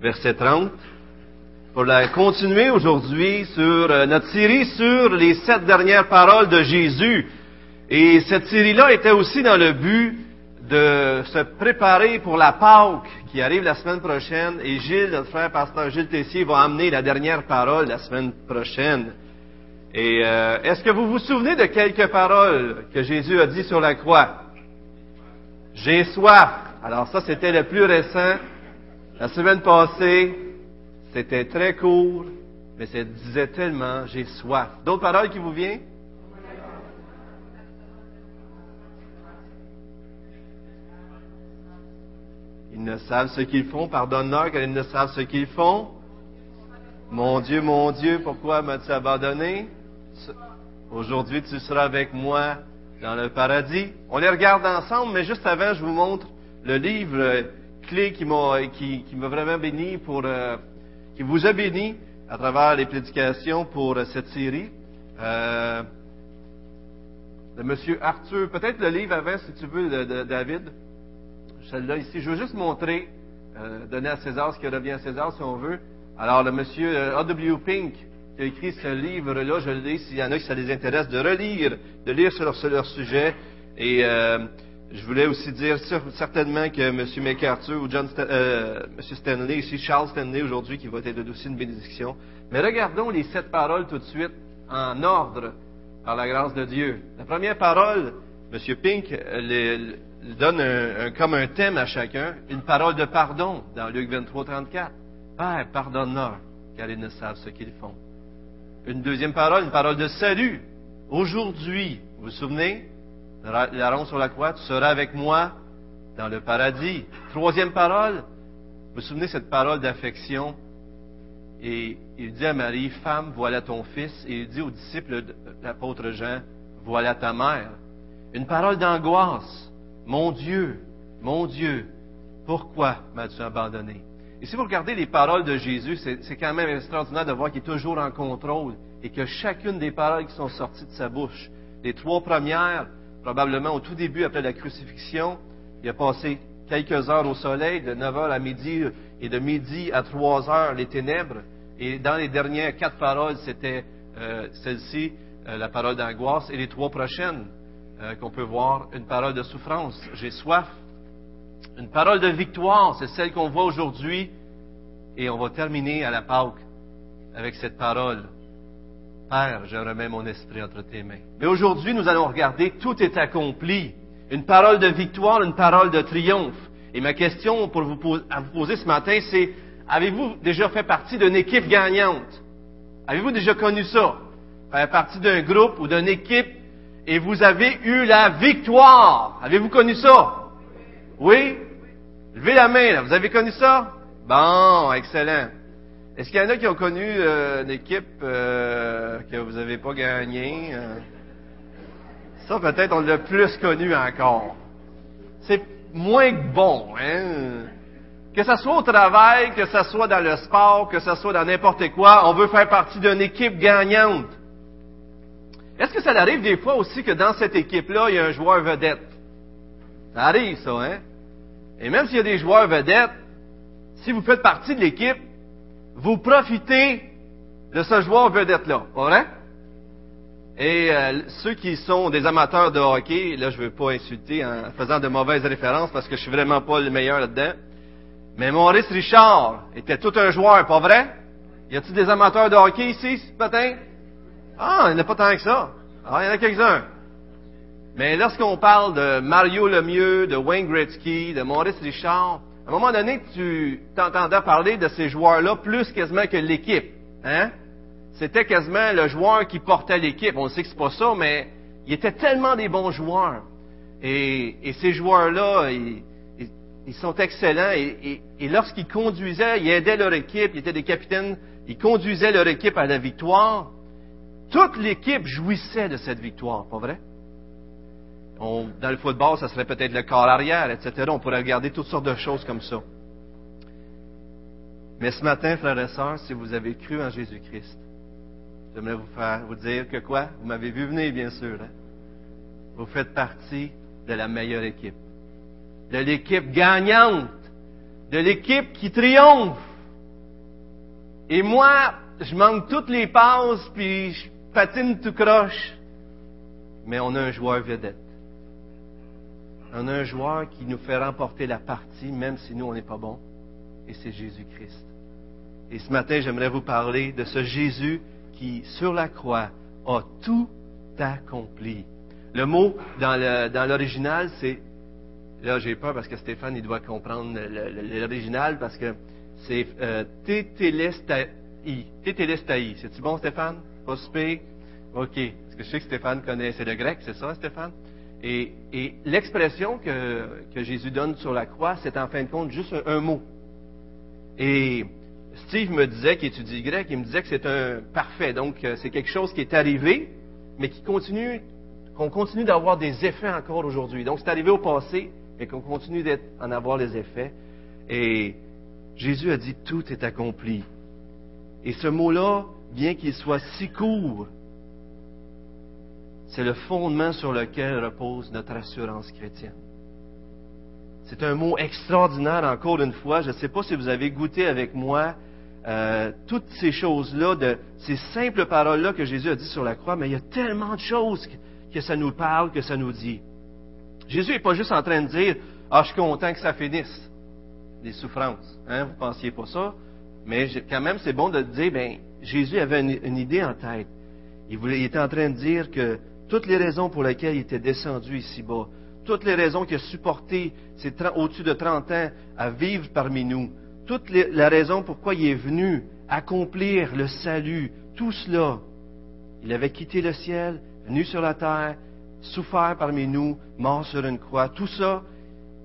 verset 30, pour la continuer aujourd'hui sur euh, notre série sur les sept dernières paroles de Jésus. Et cette série-là était aussi dans le but de se préparer pour la Pâque qui arrive la semaine prochaine. Et Gilles, notre frère pasteur Gilles Tessier, va amener la dernière parole la semaine prochaine. Et euh, est-ce que vous vous souvenez de quelques paroles que Jésus a dit sur la croix? J'ai soif. Alors ça, c'était le plus récent. La semaine passée, c'était très court, mais ça disait tellement, j'ai soif. D'autres paroles qui vous viennent? Ils ne savent ce qu'ils font. Pardonne-leur car ils ne savent ce qu'ils font. Mon Dieu, mon Dieu, pourquoi m'as-tu abandonné? Aujourd'hui, tu seras avec moi dans le paradis. On les regarde ensemble, mais juste avant, je vous montre le livre clé qui m'a qui, qui vraiment béni pour euh, qui vous a béni à travers les prédications pour euh, cette série. Euh, Monsieur Arthur, peut-être le livre avant, si tu veux, de, David. Celle-là ici. Je veux juste montrer, euh, donner à César ce qui revient à César, si on veut. Alors, le Monsieur A.W. Pink, qui a écrit ce livre-là, je le lis, s'il y en a qui ça les intéresse, de relire, de lire sur leur, sur leur sujet. Et euh, je voulais aussi dire certainement que M. MacArthur ou John euh, M. Stanley, ici Charles Stanley aujourd'hui, qui va être aussi une bénédiction. Mais regardons les sept paroles tout de suite en ordre par la grâce de Dieu. La première parole, M. Pink donne un, comme un thème à chacun, une parole de pardon dans Luc 23, 34. Père, pardonne-leur, car ils ne savent ce qu'ils font. Une deuxième parole, une parole de salut. Aujourd'hui, vous vous souvenez, la ronde sur la croix, tu seras avec moi dans le paradis. Troisième parole, vous vous souvenez cette parole d'affection? Et il dit à Marie, femme, voilà ton fils. Et il dit aux disciples de l'apôtre Jean, voilà ta mère. Une parole d'angoisse. Mon Dieu, mon Dieu, pourquoi m'as-tu abandonné? Et si vous regardez les paroles de Jésus, c'est quand même extraordinaire de voir qu'il est toujours en contrôle et que chacune des paroles qui sont sorties de sa bouche, les trois premières, probablement au tout début après la crucifixion, il a passé quelques heures au soleil, de 9 heures à midi et de midi à 3 heures les ténèbres. Et dans les dernières quatre paroles, c'était euh, celle-ci, euh, la parole d'angoisse, et les trois prochaines euh, qu'on peut voir, une parole de souffrance. J'ai soif. Une parole de victoire, c'est celle qu'on voit aujourd'hui. Et on va terminer à la Pâque avec cette parole. Père, je remets mon esprit entre tes mains. Mais aujourd'hui, nous allons regarder tout est accompli. Une parole de victoire, une parole de triomphe. Et ma question pour vous à vous poser ce matin, c'est avez-vous déjà fait partie d'une équipe gagnante? Avez-vous déjà connu ça? Faire partie d'un groupe ou d'une équipe et vous avez eu la victoire. Avez-vous connu ça? Oui? Levez la main, là. Vous avez connu ça? Bon, excellent. Est-ce qu'il y en a qui ont connu euh, une équipe euh, que vous n'avez pas gagnée? Euh? Ça, peut-être, on l'a plus connu encore. C'est moins bon, hein? Que ce soit au travail, que ce soit dans le sport, que ce soit dans n'importe quoi, on veut faire partie d'une équipe gagnante. Est-ce que ça arrive des fois aussi que dans cette équipe-là, il y a un joueur vedette? Ça arrive, ça, hein? Et même s'il y a des joueurs vedettes, si vous faites partie de l'équipe, vous profitez de ce joueur vedette-là, pas vrai? Et euh, ceux qui sont des amateurs de hockey, là je ne veux pas insulter en faisant de mauvaises références parce que je suis vraiment pas le meilleur là-dedans. Mais Maurice Richard était tout un joueur, pas vrai? Y a-t-il des amateurs de hockey ici ce matin? Ah, il n'y en a pas tant que ça. Ah, il y en a quelques-uns. Mais lorsqu'on parle de Mario Lemieux, de Wayne Gretzky, de Maurice Richard, à un moment donné, tu t'entendais parler de ces joueurs-là plus quasiment que l'équipe. Hein? C'était quasiment le joueur qui portait l'équipe. On sait que c'est pas ça, mais il était tellement des bons joueurs. Et, ces joueurs-là, ils, ils, sont excellents. Et, et lorsqu'ils conduisaient, ils aidaient leur équipe, ils étaient des capitaines, ils conduisaient leur équipe à la victoire. Toute l'équipe jouissait de cette victoire, pas vrai? Dans le football, ça serait peut-être le corps arrière, etc. On pourrait regarder toutes sortes de choses comme ça. Mais ce matin, frères et sœurs, si vous avez cru en Jésus-Christ, j'aimerais vous faire vous dire que quoi? Vous m'avez vu venir, bien sûr. Hein? Vous faites partie de la meilleure équipe. De l'équipe gagnante. De l'équipe qui triomphe. Et moi, je manque toutes les passes, puis je patine tout croche. Mais on a un joueur vedette. On a un joueur qui nous fait remporter la partie, même si nous, on n'est pas bon. Et c'est Jésus-Christ. Et ce matin, j'aimerais vous parler de ce Jésus qui, sur la croix, a tout accompli. Le mot dans l'original, c'est Là, j'ai peur parce que Stéphane, il doit comprendre l'original parce que c'est euh, tétélestai. C'est-tu bon, Stéphane? Pas OK. Parce que je sais que Stéphane connaît, c'est le grec, c'est ça, Stéphane? Et, l'expression que, Jésus donne sur la croix, c'est en fin de compte juste un, mot. Et Steve me disait, qui étudie grec, il me disait que c'est un parfait. Donc, euh, c'est quelque chose qui est arrivé, mais qui continue, qu'on continue d'avoir des effets encore aujourd'hui. Donc, c'est arrivé au passé, et qu'on continue d'en avoir les effets. Et Jésus a dit, tout est accompli. Et ce mot-là, bien qu'il soit si court, c'est le fondement sur lequel repose notre assurance chrétienne. C'est un mot extraordinaire, encore une fois. Je ne sais pas si vous avez goûté avec moi euh, toutes ces choses-là, ces simples paroles-là que Jésus a dit sur la croix, mais il y a tellement de choses que, ça nous parle, que ça nous dit. Jésus n'est pas juste en train de dire Ah, je suis content que ça finisse, les souffrances. Hein, vous ne pensiez pas ça? Mais quand même, c'est bon de dire ben, Jésus avait une, idée en tête. Il était en train de dire que toutes les raisons pour lesquelles il était descendu ici-bas, toutes les raisons qu'il a supporté au-dessus de 30 ans à vivre parmi nous, toute la raison pourquoi il est venu accomplir le salut, tout cela, il avait quitté le ciel, venu sur la terre, souffert parmi nous, mort sur une croix. Tout ça,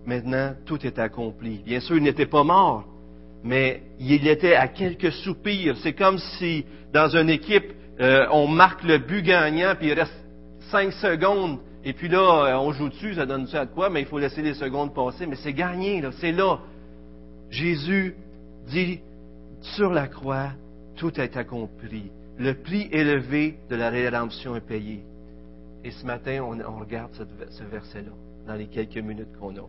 maintenant, tout est accompli. Bien sûr, il n'était pas mort, mais il était à quelques soupirs. C'est comme si, dans une équipe, euh, on marque le but gagnant, puis il reste cinq secondes, et puis là, euh, on joue dessus, ça donne ça à quoi, mais il faut laisser les secondes passer. Mais c'est gagné, là, c'est là. Jésus dit, sur la croix, tout est accompli. Le prix élevé de la rédemption est payé. Et ce matin, on, regarde ce, verset-là, dans les quelques minutes qu'on a.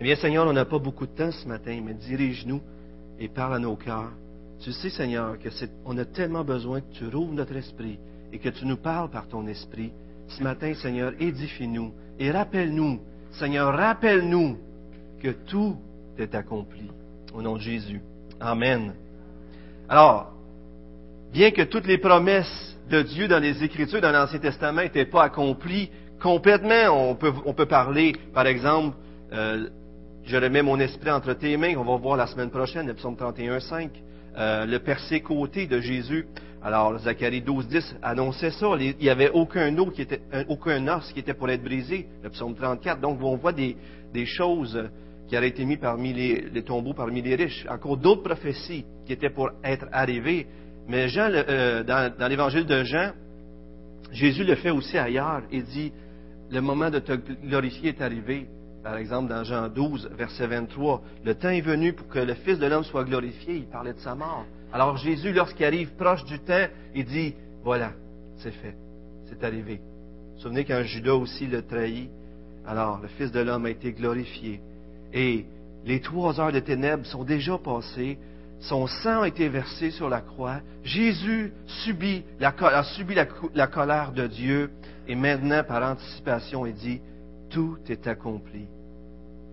Eh bien, Seigneur, on n'a pas beaucoup de temps ce matin, mais dirige-nous et parle à nos cœurs. Tu sais, Seigneur, que on a tellement besoin que tu rouvres notre esprit et que tu nous parles par ton esprit. Ce matin, Seigneur, édifie-nous et rappelle-nous, Seigneur, rappelle-nous que tout est accompli. Au nom de Jésus. Amen. Alors, bien que toutes les promesses de Dieu dans les Écritures, dans l'Ancien Testament, n'était pas accompli complètement. On peut, on peut parler, par exemple, euh, je remets mon esprit entre tes mains, on va voir la semaine prochaine, le psaume 31, 5, euh, le persécuté de Jésus. Alors, Zacharie 12, 10 annonçait ça. Il n'y avait aucun os, qui était, pour être brisé, le psaume 34. Donc, on voit des, choses qui auraient été mises parmi les, les tombeaux, parmi les riches. Encore d'autres prophéties qui étaient pour être arrivées. Mais Jean, euh, dans, l'évangile de Jean, Jésus le fait aussi ailleurs. Il dit, le moment de te glorifier est arrivé. Par exemple, dans Jean 12, verset 23, le temps est venu pour que le Fils de l'homme soit glorifié. Il parlait de sa mort. Alors Jésus, lorsqu'il arrive proche du temps, il dit, voilà, c'est fait, c'est arrivé. Souvenez quand Judas aussi le trahit, alors le Fils de l'homme a été glorifié. Et les trois heures de ténèbres sont déjà passées. Son sang a été versé sur la croix. Jésus a subi la, colère de Dieu. Et maintenant, par anticipation, il dit, tout est accompli.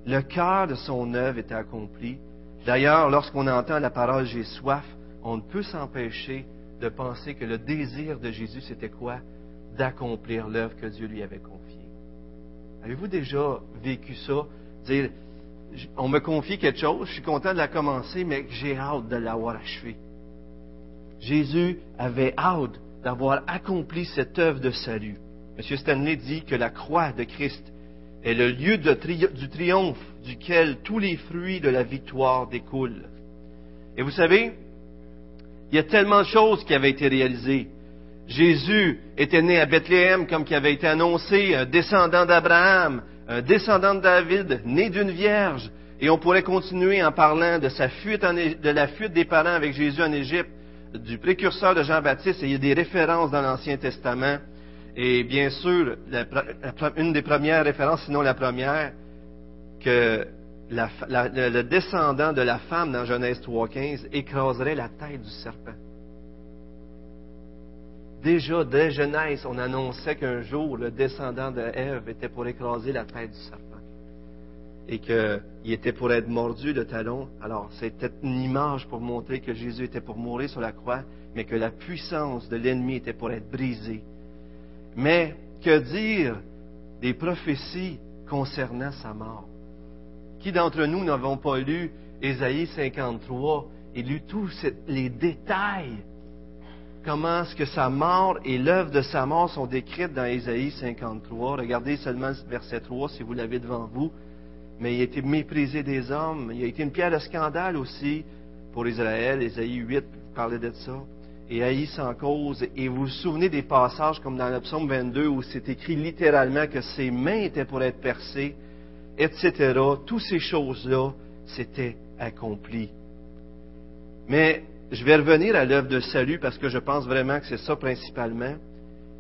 Le cœur de son œuvre est accompli. D'ailleurs, lorsqu'on entend la parole J'ai soif, on ne peut s'empêcher de penser que le désir de Jésus, c'était quoi? D'accomplir l'œuvre que Dieu lui avait confiée. Avez-vous déjà vécu ça? Dire, on me confie quelque chose, je suis content de la commencer, mais j'ai hâte de l'avoir achevé. Jésus avait hâte d'avoir accompli cette œuvre de salut. M. Stanley dit que la croix de Christ est le lieu du triomphe duquel tous les fruits de la victoire découlent. Et vous savez, il y a tellement de choses qui avaient été réalisées. Jésus était né à Bethléem comme qui avait été annoncé, un descendant d'Abraham, un descendant de David, né d'une vierge. Et on pourrait continuer en parlant de, sa fuite de la fuite des parents avec Jésus en Égypte, du précurseur de Jean-Baptiste, et il y a des références dans l'Ancien Testament. Et bien sûr, une des premières références, sinon la première, que le descendant de la femme dans Genèse 3.15 écraserait la tête du serpent. Déjà, dès Genèse, on annonçait qu'un jour, le descendant de Ève était pour écraser la tête du serpent. Et qu'il était pour être mordu le talon. Alors, c'était une image pour montrer que Jésus était pour mourir sur la croix, mais que la puissance de l'ennemi était pour être brisée. Mais que dire des prophéties concernant sa mort? Qui d'entre nous n'avons pas lu Ésaïe 53 et lu tous les détails? Comment est-ce que sa mort et l'œuvre de sa mort sont décrites dans Ésaïe 53. Regardez seulement verset 3 si vous l'avez devant vous. Mais il a été méprisé des hommes. Il a été une pierre de scandale aussi pour Israël. Ésaïe 8 parlait de ça. Et haï sans cause. Et vous vous souvenez des passages comme dans le psaume 22 où c'est écrit littéralement que ses mains étaient pour être percées, etc. Toutes ces choses-là, c'était accompli. Mais je vais revenir à l'œuvre de salut parce que je pense vraiment que c'est ça principalement.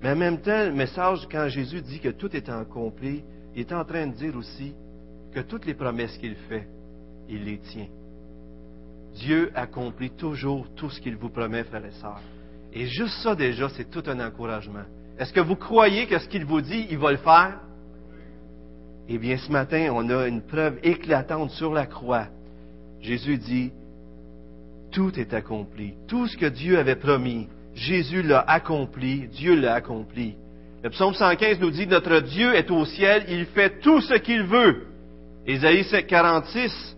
Mais en même temps, le message, quand Jésus dit que tout est accompli, il est en train de dire aussi que toutes les promesses qu'il fait, il les tient. Dieu accomplit toujours tout ce qu'il vous promet, frères et sœurs. Et juste ça déjà, c'est tout un encouragement. Est-ce que vous croyez que ce qu'il vous dit, il va le faire? Eh bien, ce matin, on a une preuve éclatante sur la croix. Jésus dit, tout est accompli. Tout ce que Dieu avait promis, Jésus l'a accompli, Dieu l'a accompli. Le psaume 115 nous dit, notre Dieu est au ciel, il fait tout ce qu'il veut. Ésaïe 46,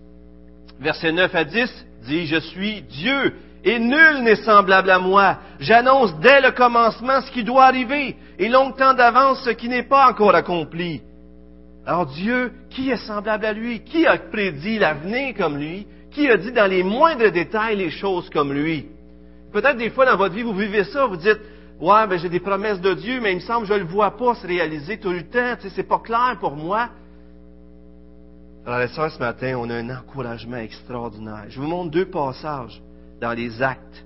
versets 9 à 10, dit, je suis Dieu et nul n'est semblable à moi. J'annonce dès le commencement ce qui doit arriver et longtemps d'avance ce qui n'est pas encore accompli. Alors Dieu, qui est semblable à lui? Qui a prédit l'avenir comme lui? Qui a dit dans les moindres détails les choses comme lui? Peut-être des fois dans votre vie, vous vivez ça, vous dites, ouais, ben j'ai des promesses de Dieu, mais il me semble que je ne le vois pas se réaliser tout le temps, tu sais, c'est pas clair pour moi. Alors, les ce matin, on a un encouragement extraordinaire. Je vous montre deux passages dans les actes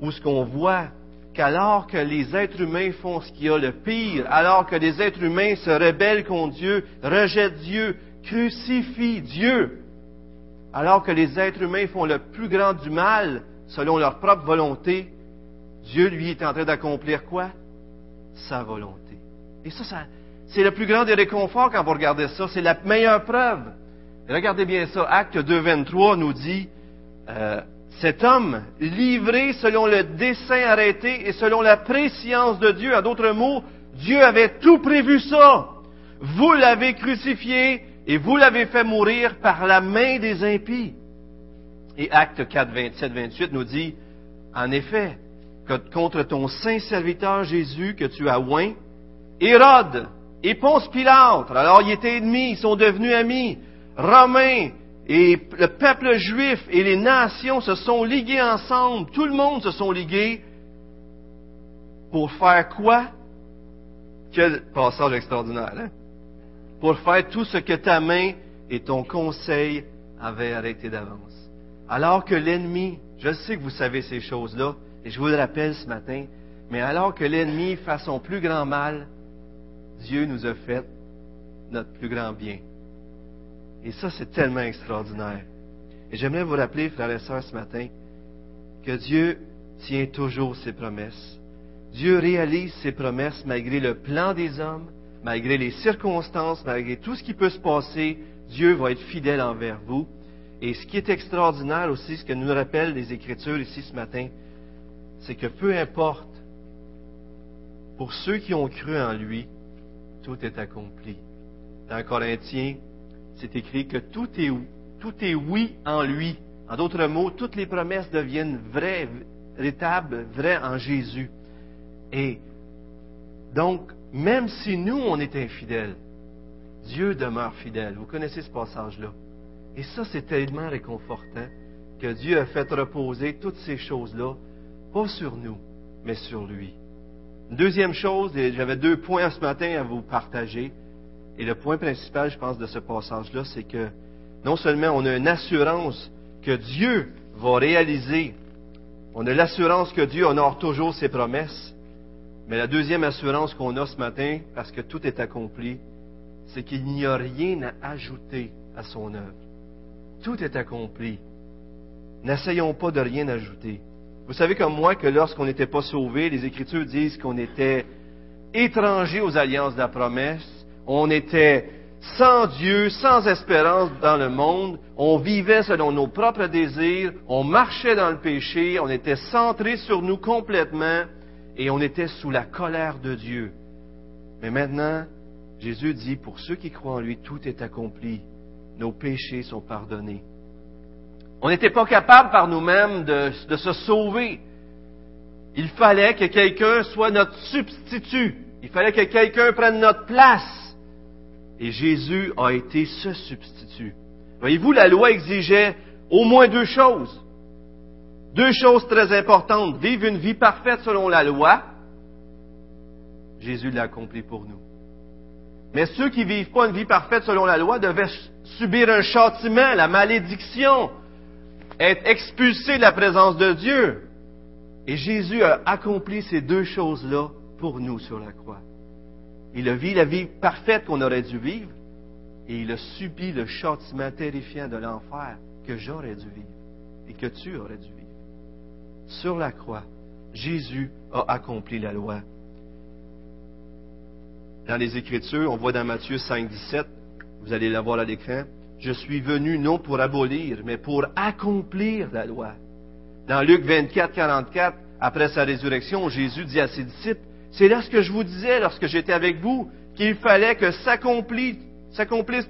où ce qu'on voit qu'alors que les êtres humains font ce qu'il y a le pire, alors que les êtres humains se rebellent contre Dieu, rejettent Dieu, crucifient Dieu, alors que les êtres humains font le plus grand du mal selon leur propre volonté, Dieu, lui, est en train d'accomplir quoi? Sa volonté. Et ça, c'est le plus grand des réconforts quand vous regardez ça. C'est la meilleure preuve. regardez bien ça. Acte 2, 23 nous dit, euh, cet homme, livré selon le dessein arrêté et selon la préscience de Dieu, en d'autres mots, Dieu avait tout prévu ça. Vous l'avez crucifié, et vous l'avez fait mourir par la main des impies. Et Acte 4, 27, 28 nous dit, en effet, contre ton saint serviteur Jésus que tu as oint, Hérode et Ponce Pilate, alors ils étaient ennemis, ils sont devenus amis, Romains et le peuple juif et les nations se sont ligués ensemble, tout le monde se sont ligués pour faire quoi? Quel passage extraordinaire, hein? pour faire tout ce que ta main et ton conseil avaient arrêté d'avance. Alors que l'ennemi, je sais que vous savez ces choses-là, et je vous le rappelle ce matin, mais alors que l'ennemi fait son plus grand mal, Dieu nous a fait notre plus grand bien. Et ça, c'est tellement extraordinaire. Et j'aimerais vous rappeler, frères et sœurs, ce matin, que Dieu tient toujours ses promesses. Dieu réalise ses promesses malgré le plan des hommes, malgré les circonstances, malgré tout ce qui peut se passer, Dieu va être fidèle envers vous. Et ce qui est extraordinaire aussi, ce que nous rappellent les Écritures ici ce matin, c'est que peu importe, pour ceux qui ont cru en lui, tout est accompli. Dans Corinthiens, c'est écrit que tout est, oui en lui. En d'autres mots, toutes les promesses deviennent vraies, véritables, vraies en Jésus. Et donc, même si nous, on est infidèles, Dieu demeure fidèle. Vous connaissez ce passage-là. Et ça, c'est tellement réconfortant que Dieu a fait reposer toutes ces choses-là, pas sur nous, mais sur lui. Deuxième chose, et j'avais deux points ce matin à vous partager, et le point principal, je pense, de ce passage-là, c'est que non seulement on a une assurance que Dieu va réaliser, on a l'assurance que Dieu honore toujours ses promesses, mais la deuxième assurance qu'on a ce matin, parce que tout est accompli, c'est qu'il n'y a rien à ajouter à son œuvre. Tout est accompli. N'essayons pas de rien ajouter. Vous savez comme moi que lorsqu'on n'était pas sauvé, les Écritures disent qu'on était étrangers aux alliances de la promesse, on était sans Dieu, sans espérance dans le monde, on vivait selon nos propres désirs, on marchait dans le péché, on était centré sur nous complètement et on était sous la colère de Dieu. Mais maintenant, Jésus dit, pour ceux qui croient en lui, tout est accompli, nos péchés sont pardonnés. On n'était pas capable par nous-mêmes de, de se sauver. Il fallait que quelqu'un soit notre substitut. Il fallait que quelqu'un prenne notre place. Et Jésus a été ce substitut. Voyez-vous, la loi exigeait au moins deux choses. Deux choses très importantes. Vivre une vie parfaite selon la loi. Jésus l'a accompli pour nous. Mais ceux qui vivent pas une vie parfaite selon la loi devaient subir un châtiment, la malédiction, être expulsés de la présence de Dieu. Et Jésus a accompli ces deux choses-là pour nous sur la croix. Il a vécu la vie parfaite qu'on aurait dû vivre et il a subi le châtiment terrifiant de l'enfer que j'aurais dû vivre et que tu aurais dû vivre. Sur la croix, Jésus a accompli la loi. Dans les Écritures, on voit dans Matthieu 5, 17, vous allez la voir à l'écran, je suis venu non pour abolir, mais pour accomplir la loi. Dans Luc 24, 44, après sa résurrection, Jésus dit à ses disciples, c'est là ce que je vous disais lorsque j'étais avec vous, qu'il fallait que s'accomplisse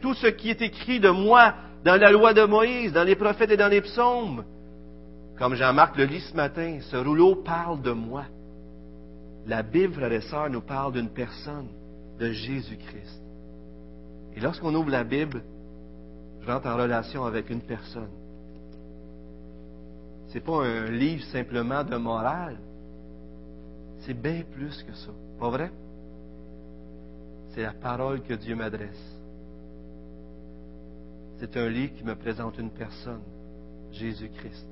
tout ce qui est écrit de moi dans la loi de Moïse, dans les prophètes et dans les psaumes. Comme Jean-Marc le lit ce matin, ce rouleau parle de moi. La Bible, frères et sœurs, nous parle d'une personne, de Jésus-Christ. Et lorsqu'on ouvre la Bible, je rentre en relation avec une personne. Ce n'est pas un livre simplement de morale, c'est bien plus que ça. Pas vrai? C'est la parole que Dieu m'adresse. C'est un livre qui me présente une personne, Jésus-Christ.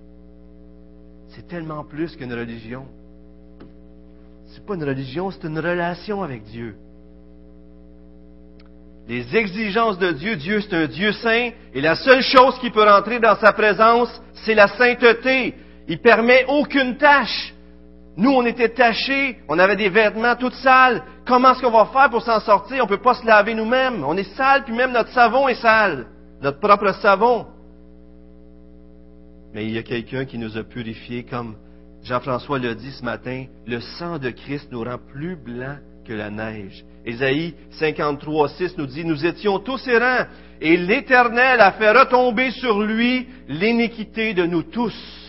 C'est tellement plus qu'une religion. C'est pas une religion, c'est une relation avec Dieu. Les exigences de Dieu, Dieu c'est un Dieu saint, et la seule chose qui peut rentrer dans sa présence, c'est la sainteté. Il permet aucune tâche. Nous, on était tachés, on avait des vêtements toutes sales. Comment est-ce qu'on va faire pour s'en sortir? On ne peut pas se laver nous-mêmes. On est sale, puis même notre savon est sale. Notre propre savon. Mais il y a quelqu'un qui nous a purifiés, comme Jean-François l'a dit ce matin, le sang de Christ nous rend plus blancs que la neige. Ésaïe 53, 6 nous dit, nous étions tous errants, et l'Éternel a fait retomber sur lui l'iniquité de nous tous.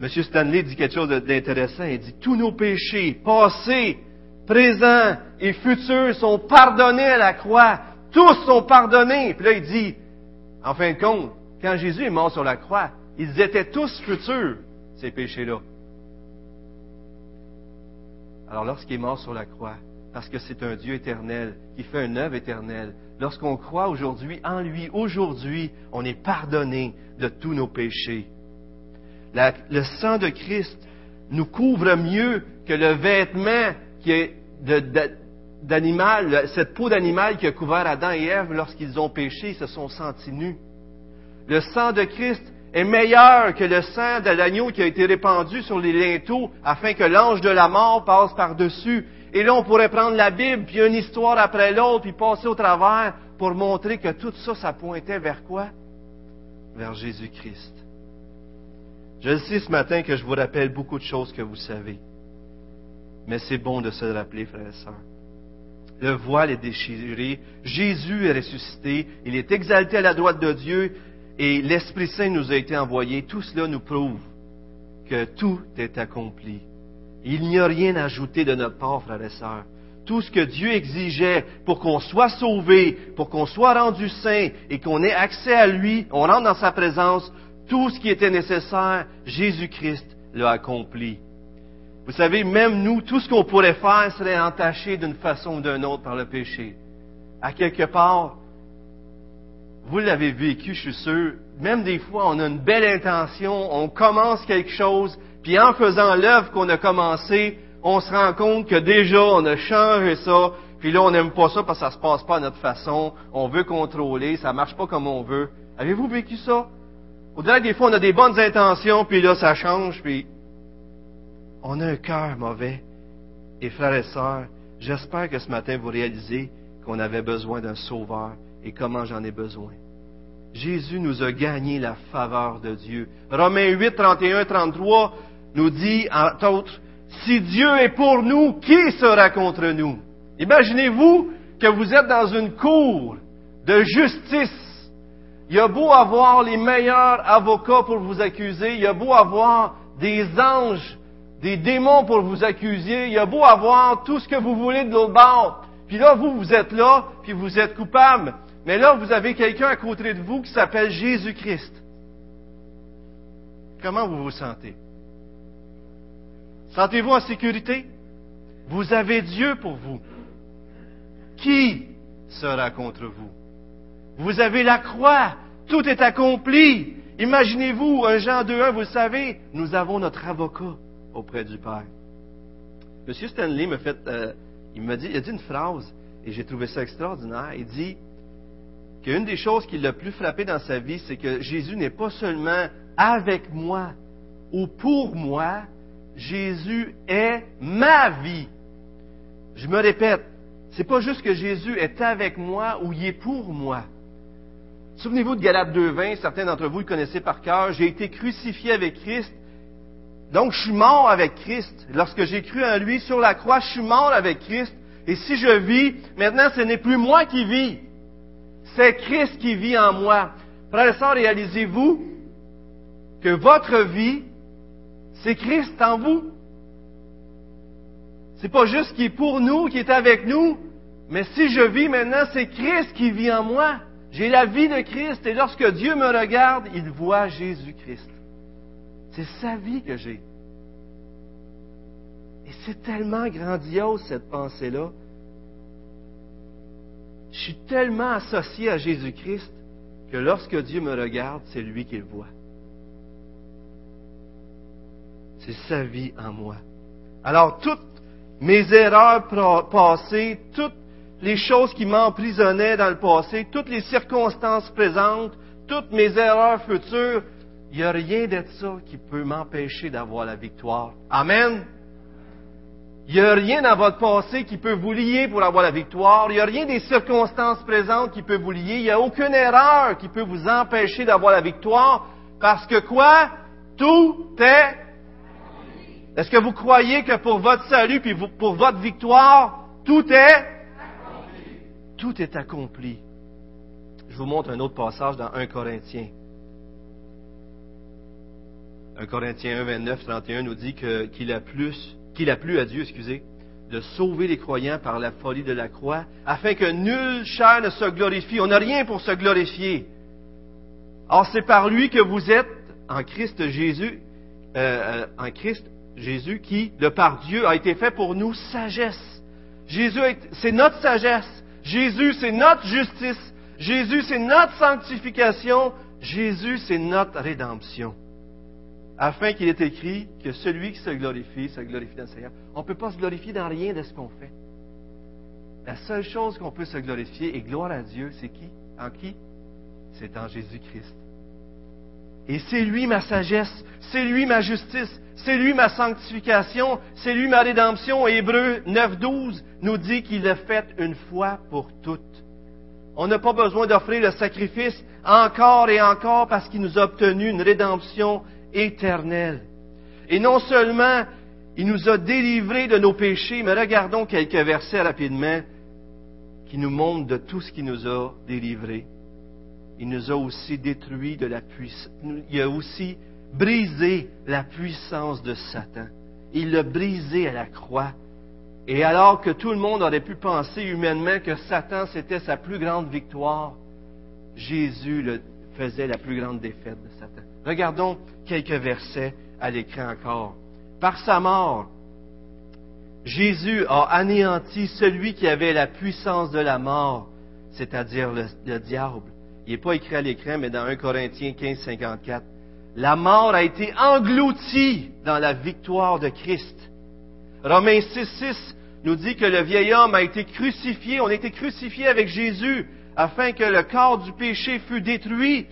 M. Stanley dit quelque chose d'intéressant. Il dit, tous nos péchés, passés, présents et futurs, sont pardonnés à la croix. Tous sont pardonnés. Puis là, il dit, en fin de compte, quand Jésus est mort sur la croix, ils étaient tous futurs, ces péchés-là. Alors lorsqu'il est mort sur la croix, parce que c'est un Dieu éternel qui fait une œuvre éternelle, lorsqu'on croit aujourd'hui en lui, aujourd'hui, on est pardonné de tous nos péchés le sang de Christ nous couvre mieux que le vêtement qui est d'animal, cette peau d'animal qui a couvert Adam et Ève lorsqu'ils ont péché, ils se sont sentis nus. Le sang de Christ est meilleur que le sang de l'agneau qui a été répandu sur les linteaux afin que l'ange de la mort passe par-dessus. Et là, on pourrait prendre la Bible, puis une histoire après l'autre, puis passer au travers pour montrer que tout ça, ça pointait vers quoi? Vers Jésus-Christ. Je sais ce matin que je vous rappelle beaucoup de choses que vous savez. Mais c'est bon de se rappeler, frères et sœurs. Le voile est déchiré, Jésus est ressuscité, il est exalté à la droite de Dieu et l'Esprit Saint nous a été envoyé. Tout cela nous prouve que tout est accompli. Il n'y a rien à ajouter de notre part, frères et sœurs. Tout ce que Dieu exigeait pour qu'on soit sauvé, pour qu'on soit rendu saint et qu'on ait accès à lui, on rentre dans sa présence, tout ce qui était nécessaire, Jésus-Christ l'a accompli. Vous savez, même nous, tout ce qu'on pourrait faire serait entaché d'une façon ou d'une autre par le péché. À quelque part, vous l'avez vécu, je suis sûr, même des fois, on a une belle intention, on commence quelque chose, puis en faisant l'œuvre qu'on a commencé, on se rend compte que déjà, on a changé ça, puis là, on n'aime pas ça parce que ça se passe pas à notre façon, on veut contrôler, ça marche pas comme on veut. Avez-vous vécu ça? Au-delà des fois, on a des bonnes intentions, puis là, ça change, puis on a un cœur mauvais. Et frères et sœurs, j'espère que ce matin, vous réalisez qu'on avait besoin d'un sauveur et comment j'en ai besoin. Jésus nous a gagné la faveur de Dieu. Romains 8, 31, 33 nous dit, entre autres, si Dieu est pour nous, qui sera contre nous? Imaginez-vous que vous êtes dans une cour de justice. Il y a beau avoir les meilleurs avocats pour vous accuser, il y a beau avoir des anges, des démons pour vous accuser, il y a beau avoir tout ce que vous voulez de l'autre bord. Puis là, vous, vous êtes là, puis vous êtes coupable. Mais là, vous avez quelqu'un à côté de vous qui s'appelle Jésus-Christ. Comment vous vous sentez? Sentez-vous en sécurité? Vous avez Dieu pour vous. Qui sera contre vous? Vous avez la croix. Tout est accompli. Imaginez-vous, un Jean 2.1, vous le savez, nous avons notre avocat auprès du Père. Monsieur Stanley m'a fait, euh, il m'a dit, il a dit une phrase, et j'ai trouvé ça extraordinaire. Il dit qu'une des choses qui l'a plus frappé dans sa vie, c'est que Jésus n'est pas seulement avec moi ou pour moi, Jésus est ma vie. Je me répète, c'est pas juste que Jésus est avec moi ou il est pour moi. Souvenez-vous de Galates 2.20, certains d'entre vous le connaissez par cœur. J'ai été crucifié avec Christ. Donc, je suis mort avec Christ. Lorsque j'ai cru en lui sur la croix, je suis mort avec Christ. Et si je vis, maintenant, ce n'est plus moi qui vis. C'est Christ qui vit en moi. Frères et réalisez-vous que votre vie c'est Christ en vous. C'est pas juste qui est pour nous, qui est avec nous, mais si je vis maintenant, c'est Christ qui vit en moi. J'ai la vie de Christ et lorsque Dieu me regarde, il voit Jésus-Christ. C'est sa vie que j'ai. Et c'est tellement grandiose cette pensée-là. Je suis tellement associé à Jésus-Christ que lorsque Dieu me regarde, c'est lui qui le voit. c'est sa vie en moi. Alors, toutes mes erreurs passées, toutes les choses qui m'emprisonnaient dans le passé, toutes les circonstances présentes, toutes mes erreurs futures, il n'y a rien de ça qui peut m'empêcher d'avoir la victoire. Amen. Il n'y a rien dans votre passé qui peut vous lier pour avoir la victoire. Il n'y a rien des circonstances présentes qui peut vous lier. Il n'y a aucune erreur qui peut vous empêcher d'avoir la victoire. Parce que quoi? Tout est est-ce que vous croyez que pour votre salut puis pour votre victoire, tout est? Tout est accompli. Je vous montre un autre passage dans 1 Corinthiens. 1 Corinthiens 1, 29, 31 nous dit qu'il a a plu à Dieu, excusez, de sauver les croyants par la folie de la croix, afin que nul chair ne se glorifie. On n'a rien pour se glorifier. Or, c'est par lui que vous êtes en Christ Jésus, euh, euh, en Christ Jésus qui, de par Dieu, a été fait pour nous sagesse. Jésus, c'est notre sagesse. Jésus, c'est notre justice. Jésus, c'est notre sanctification. Jésus, c'est notre rédemption. Afin qu'il est écrit que celui qui se glorifie, se glorifie dans le Seigneur. On ne peut pas se glorifier dans rien de ce qu'on fait. La seule chose qu'on peut se glorifier, et gloire à Dieu, c'est qui? En qui? C'est en Jésus-Christ. Et c'est lui ma sagesse, c'est lui ma justice, c'est lui ma sanctification, c'est lui ma rédemption. Hébreu 9.12 nous dit qu'il l'a fait une fois pour toutes. On n'a pas besoin d'offrir le sacrifice encore et encore parce qu'il nous a obtenu une rédemption éternelle. Et non seulement il nous a délivrés de nos péchés, mais regardons quelques versets rapidement qui nous montrent de tout ce qu'il nous a délivrés il nous a aussi détruit de la puissance. Il a aussi brisé la puissance de Satan. Il l'a brisé à la croix. Et alors que tout le monde aurait pu penser humainement que Satan c'était sa plus grande victoire, Jésus faisait la plus grande défaite de Satan. Regardons quelques versets à l'écran encore. Par sa mort, Jésus a anéanti celui qui avait la puissance de la mort, c'est-à-dire le, le diable il n'est pas écrit à l'écran, mais dans 1 Corinthiens 15, 54. La mort a été engloutie dans la victoire de Christ. Romains 6, 6 nous dit que le vieil homme a été crucifié, on a été crucifié avec Jésus afin que le corps du péché fût détruit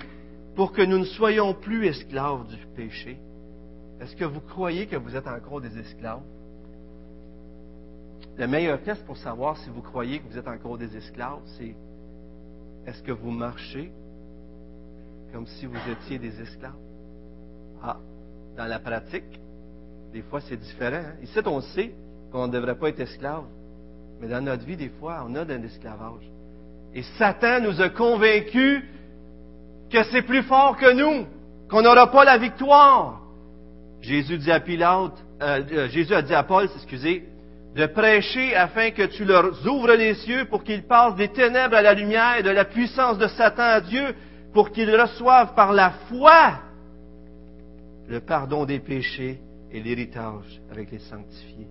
pour que nous ne soyons plus esclaves du péché. Est-ce que vous croyez que vous êtes encore des esclaves? Le meilleur test pour savoir si vous croyez que vous êtes encore des esclaves, c'est est-ce que vous marchez comme si vous étiez des esclaves? Ah, dans la pratique, des fois c'est différent. Hein? Ici, on sait qu'on ne devrait pas être esclave, mais dans notre vie, des fois, on a un esclavage. Et Satan nous a convaincus que c'est plus fort que nous, qu'on n'aura pas la victoire. Jésus euh, euh, a dit à Paul, excusez, de prêcher afin que tu leur ouvres les yeux pour qu'ils passent des ténèbres à la lumière et de la puissance de Satan à Dieu, pour qu'ils reçoivent par la foi le pardon des péchés et l'héritage avec les sanctifiés.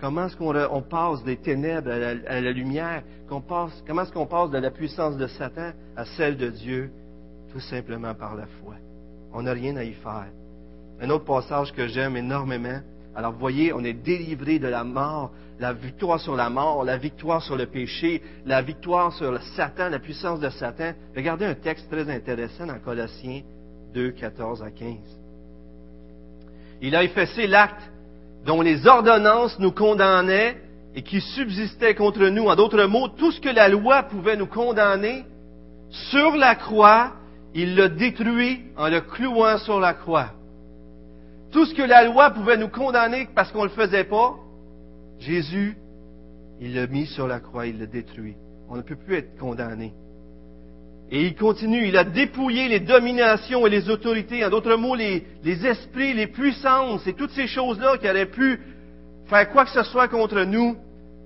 Comment est-ce qu'on passe des ténèbres à la, lumière? comment est-ce qu'on passe de la puissance de Satan à celle de Dieu? Tout simplement par la foi. On n'a rien à y faire. Un autre passage que j'aime énormément. Alors, vous voyez, on est délivré de la mort, la victoire sur la mort, la victoire sur le péché, la victoire sur Satan, la puissance de Satan. Regardez un texte très intéressant dans Colossiens 2, 14 à 15. Il a effacé l'acte dont les ordonnances nous condamnaient et qui subsistait contre nous. En d'autres mots, tout ce que la loi pouvait nous condamner, sur la croix, il l'a détruit en le clouant sur la croix. Tout ce que la loi pouvait nous condamner parce qu'on ne le faisait pas, Jésus, il l'a mis sur la croix, il l'a détruit. On ne peut plus être condamné. Et il continue, il a dépouillé les dominations et les autorités, en d'autres mots, les, esprits, les puissances et toutes ces choses-là qui auraient pu faire quoi que ce soit contre nous.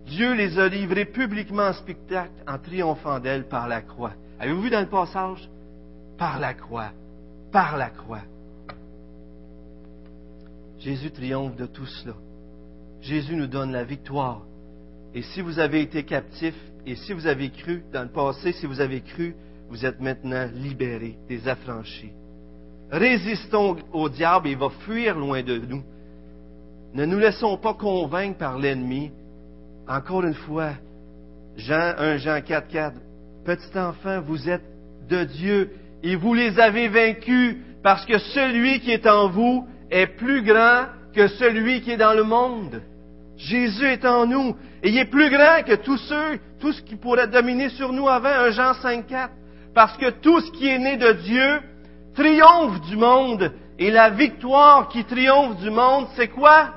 Dieu les a livrées publiquement en spectacle en triomphant d'elles par la croix. Avez-vous vu dans le passage? Par la croix. Par la croix. Jésus triomphe de tout cela. Jésus nous donne la victoire. Et si vous avez été captif, et si vous avez cru dans le passé, si vous avez cru, vous êtes maintenant libérés, des affranchis. Résistons au diable il va fuir loin de nous. Ne nous laissons pas convaincre par l'ennemi. Encore une fois, Jean 1 Jean 4, 4, Petit enfant, vous êtes de Dieu et vous les avez vaincus parce que celui qui est en vous est plus grand que celui qui est dans le monde. Jésus est en nous et il est plus grand que tous ceux, tout ce qui pourrait dominer sur nous avant, 1 Jean 5, 4. Parce que tout ce qui est né de Dieu triomphe du monde. Et la victoire qui triomphe du monde, c'est quoi?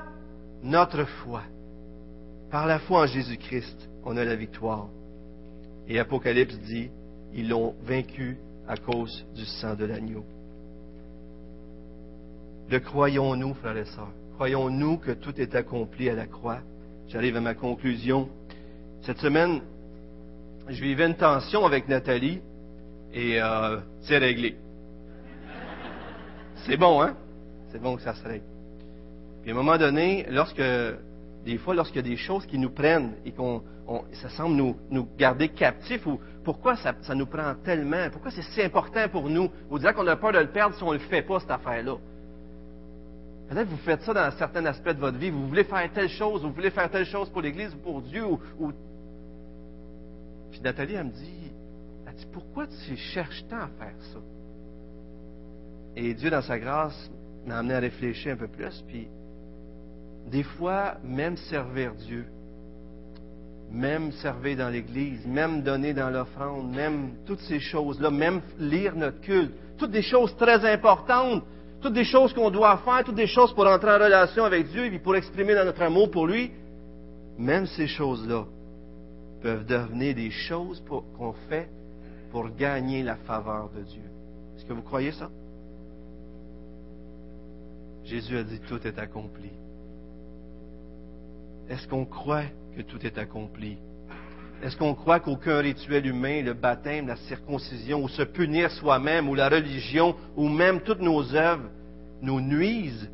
Notre foi. Par la foi en Jésus-Christ, on a la victoire. Et Apocalypse dit, ils l'ont vaincu à cause du sang de l'agneau. Le croyons-nous, frères et sœurs? Croyons-nous que tout est accompli à la croix? J'arrive à ma conclusion. Cette semaine, je vivais une tension avec Nathalie et euh, c'est réglé. C'est bon, hein? C'est bon que ça se règle. Puis à un moment donné, lorsque, des fois, lorsqu'il y a des choses qui nous prennent et qu'on, ça semble nous, nous garder captifs, ou pourquoi ça, ça, nous prend tellement, pourquoi c'est si important pour nous, vous direz qu'on a peur de le perdre si on ne le fait pas, cette affaire-là. Peut-être que vous faites ça dans un certain aspect de votre vie, vous voulez faire telle chose, vous voulez faire telle chose pour l'Église ou pour Dieu, ou... Puis Nathalie, elle me dit, pourquoi tu cherches tant à faire ça? Et Dieu, dans sa grâce, m'a amené à réfléchir un peu plus. Puis, des fois, même servir Dieu, même servir dans l'Église, même donner dans l'offrande, même toutes ces choses-là, même lire notre culte, toutes des choses très importantes, toutes des choses qu'on doit faire, toutes des choses pour entrer en relation avec Dieu et pour exprimer notre amour pour lui, même ces choses-là peuvent devenir des choses qu'on fait pour gagner la faveur de Dieu. Est-ce que vous croyez ça? Jésus a dit tout est accompli. Est-ce qu'on croit que tout est accompli? Est-ce qu'on croit qu'aucun rituel humain, le baptême, la circoncision, ou se punir soi-même, ou la religion, ou même toutes nos œuvres, nous nuisent?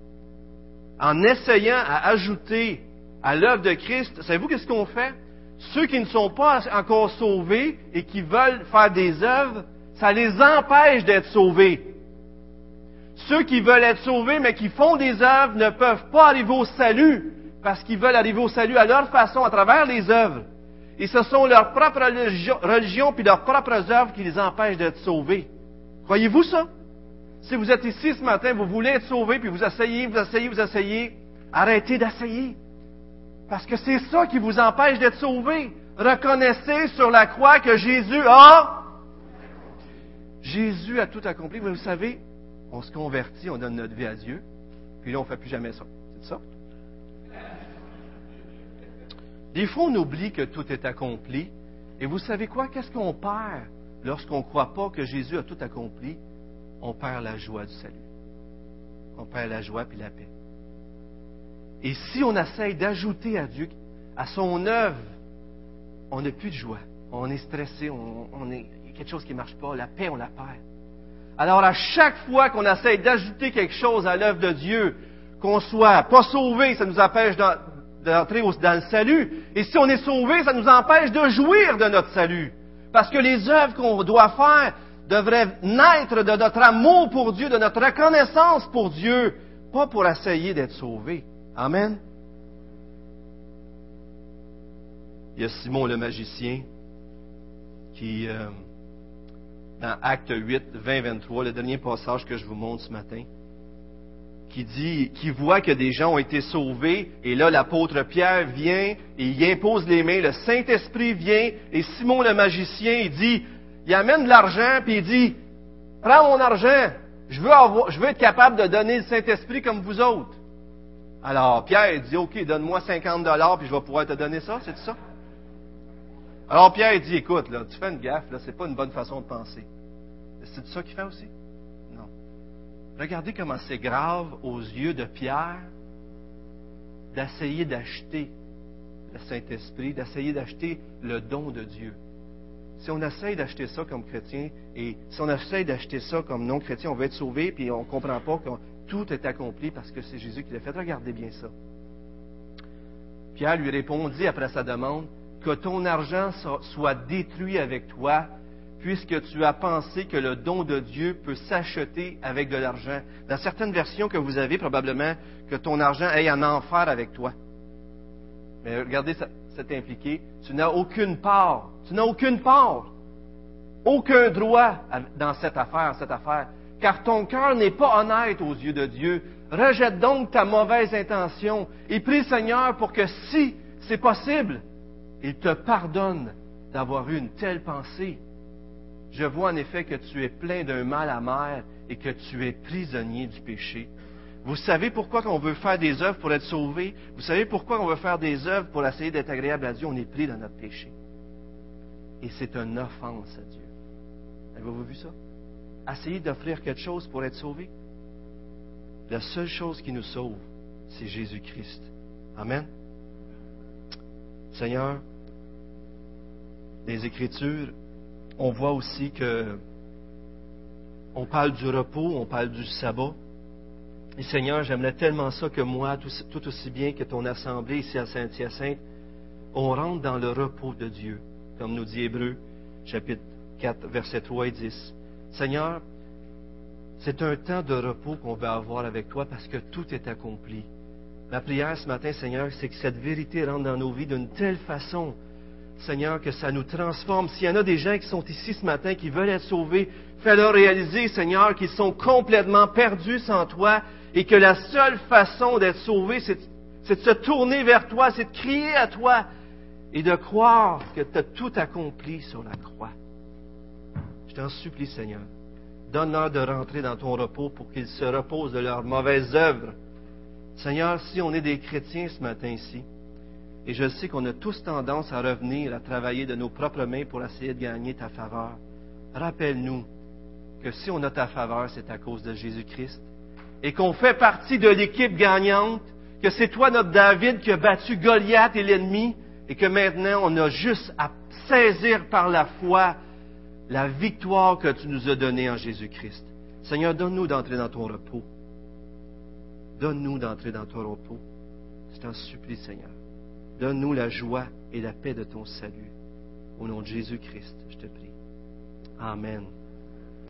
En essayant à ajouter à l'œuvre de Christ, savez-vous qu'est-ce qu'on fait? Ceux qui ne sont pas encore sauvés et qui veulent faire des œuvres, ça les empêche d'être sauvés. Ceux qui veulent être sauvés mais qui font des œuvres ne peuvent pas arriver au salut parce qu'ils veulent arriver au salut à leur façon, à travers les œuvres. Et ce sont leur propre religion, puis leurs propres œuvres qui les empêchent d'être sauvés. Croyez-vous ça? Si vous êtes ici ce matin, vous voulez être sauvé, puis vous essayez, vous essayez, vous essayez, arrêtez d'essayer. Parce que c'est ça qui vous empêche d'être sauvé. Reconnaissez sur la croix que Jésus a. Jésus a tout accompli. Mais vous savez, on se convertit, on donne notre vie à Dieu, puis là, on ne fait plus jamais ça. C'est ça? Des fois, on oublie que tout est accompli. Et vous savez quoi? Qu'est-ce qu'on perd lorsqu'on ne croit pas que Jésus a tout accompli? On perd la joie du salut. On perd la joie puis la paix. Et si on essaye d'ajouter à Dieu, à son œuvre, on n'a plus de joie. On est stressé, on, est, il y a quelque chose qui ne marche pas. La paix, on la perd. Alors, à chaque fois qu'on essaye d'ajouter quelque chose à l'œuvre de Dieu, qu'on soit pas sauvé, ça nous empêche d'entrer dans le salut. Et si on est sauvé, ça nous empêche de jouir de notre salut. Parce que les œuvres qu'on doit faire devraient naître de notre amour pour Dieu, de notre reconnaissance pour Dieu, pas pour essayer d'être sauvé. Amen. Il y a Simon le magicien qui, euh, dans Acte 8, 20, 23, le dernier passage que je vous montre ce matin, qui dit, qui voit que des gens ont été sauvés, et là l'apôtre Pierre vient et il impose les mains, le Saint-Esprit vient, et Simon le magicien, il dit, il amène de l'argent, puis il dit, prends mon argent, je veux, avoir, je veux être capable de donner le Saint-Esprit comme vous autres. Alors Pierre dit, OK, donne-moi 50 dollars, puis je vais pouvoir te donner ça, c'est ça? Alors Pierre dit, écoute, là, tu fais une gaffe, là, c'est pas une bonne façon de penser. C'est ça qu'il fait aussi? Regardez comment c'est grave aux yeux de Pierre d'essayer d'acheter le Saint-Esprit, d'essayer d'acheter le don de Dieu. Si on essaye d'acheter ça comme chrétien, et si on essaye d'acheter ça comme non-chrétien, on va être sauvé, puis on ne comprend pas tout est accompli parce que c'est Jésus qui l'a fait. Regardez bien ça. Pierre lui répondit après sa demande, que ton argent soit détruit avec toi puisque tu as pensé que le don de Dieu peut s'acheter avec de l'argent. Dans certaines versions que vous avez, probablement, que ton argent aille en enfer avec toi. Mais regardez, c'est impliqué. Tu n'as aucune part. Tu n'as aucune part. Aucun droit dans cette affaire, cette affaire. Car ton cœur n'est pas honnête aux yeux de Dieu. Rejette donc ta mauvaise intention et prie Seigneur pour que si c'est possible, il te pardonne d'avoir eu une telle pensée je vois en effet que tu es plein d'un mal amer et que tu es prisonnier du péché. Vous savez pourquoi on veut faire des œuvres pour être sauvé? Vous savez pourquoi on veut faire des œuvres pour essayer d'être agréable à Dieu? On est pris dans notre péché. Et c'est une offense à Dieu. Avez-vous vu ça? Essayer d'offrir quelque chose pour être sauvé. La seule chose qui nous sauve, c'est Jésus-Christ. Amen. Seigneur, les Écritures on voit aussi que on parle du repos, on parle du sabbat. Et Seigneur, j'aimerais tellement ça que moi, tout, aussi bien que ton assemblée ici à Saint-Hyacinthe, on rentre dans le repos de Dieu, comme nous dit Hébreu, chapitre 4, versets 3 et 10. Seigneur, c'est un temps de repos qu'on va avoir avec toi parce que tout est accompli. Ma prière ce matin, Seigneur, c'est que cette vérité rentre dans nos vies d'une telle façon Seigneur, que ça nous transforme. S'il y en a des gens qui sont ici ce matin, qui veulent être sauvés, fais-leur réaliser, Seigneur, qu'ils sont complètement perdus sans toi et que la seule façon d'être sauvés, c'est, de se tourner vers toi, c'est de crier à toi et de croire que tu as tout accompli sur la croix. Je t'en supplie, Seigneur, donne-leur de rentrer dans ton repos pour qu'ils se reposent de leurs mauvaises œuvres. Seigneur, si on est des chrétiens ce matin ici, et je sais qu'on a tous tendance à revenir à travailler de nos propres mains pour essayer de gagner ta faveur. Rappelle-nous que si on a ta faveur, c'est à cause de Jésus-Christ. Et qu'on fait partie de l'équipe gagnante, que c'est toi, notre David, qui a battu Goliath et l'ennemi, et que maintenant on a juste à saisir par la foi la victoire que tu nous as donnée en Jésus-Christ. Seigneur, donne-nous d'entrer dans ton repos. Donne-nous d'entrer dans ton repos. Je t'en supplie, Seigneur. Donne-nous la joie et la paix de ton salut. Au nom de Jésus-Christ, je te prie. Amen.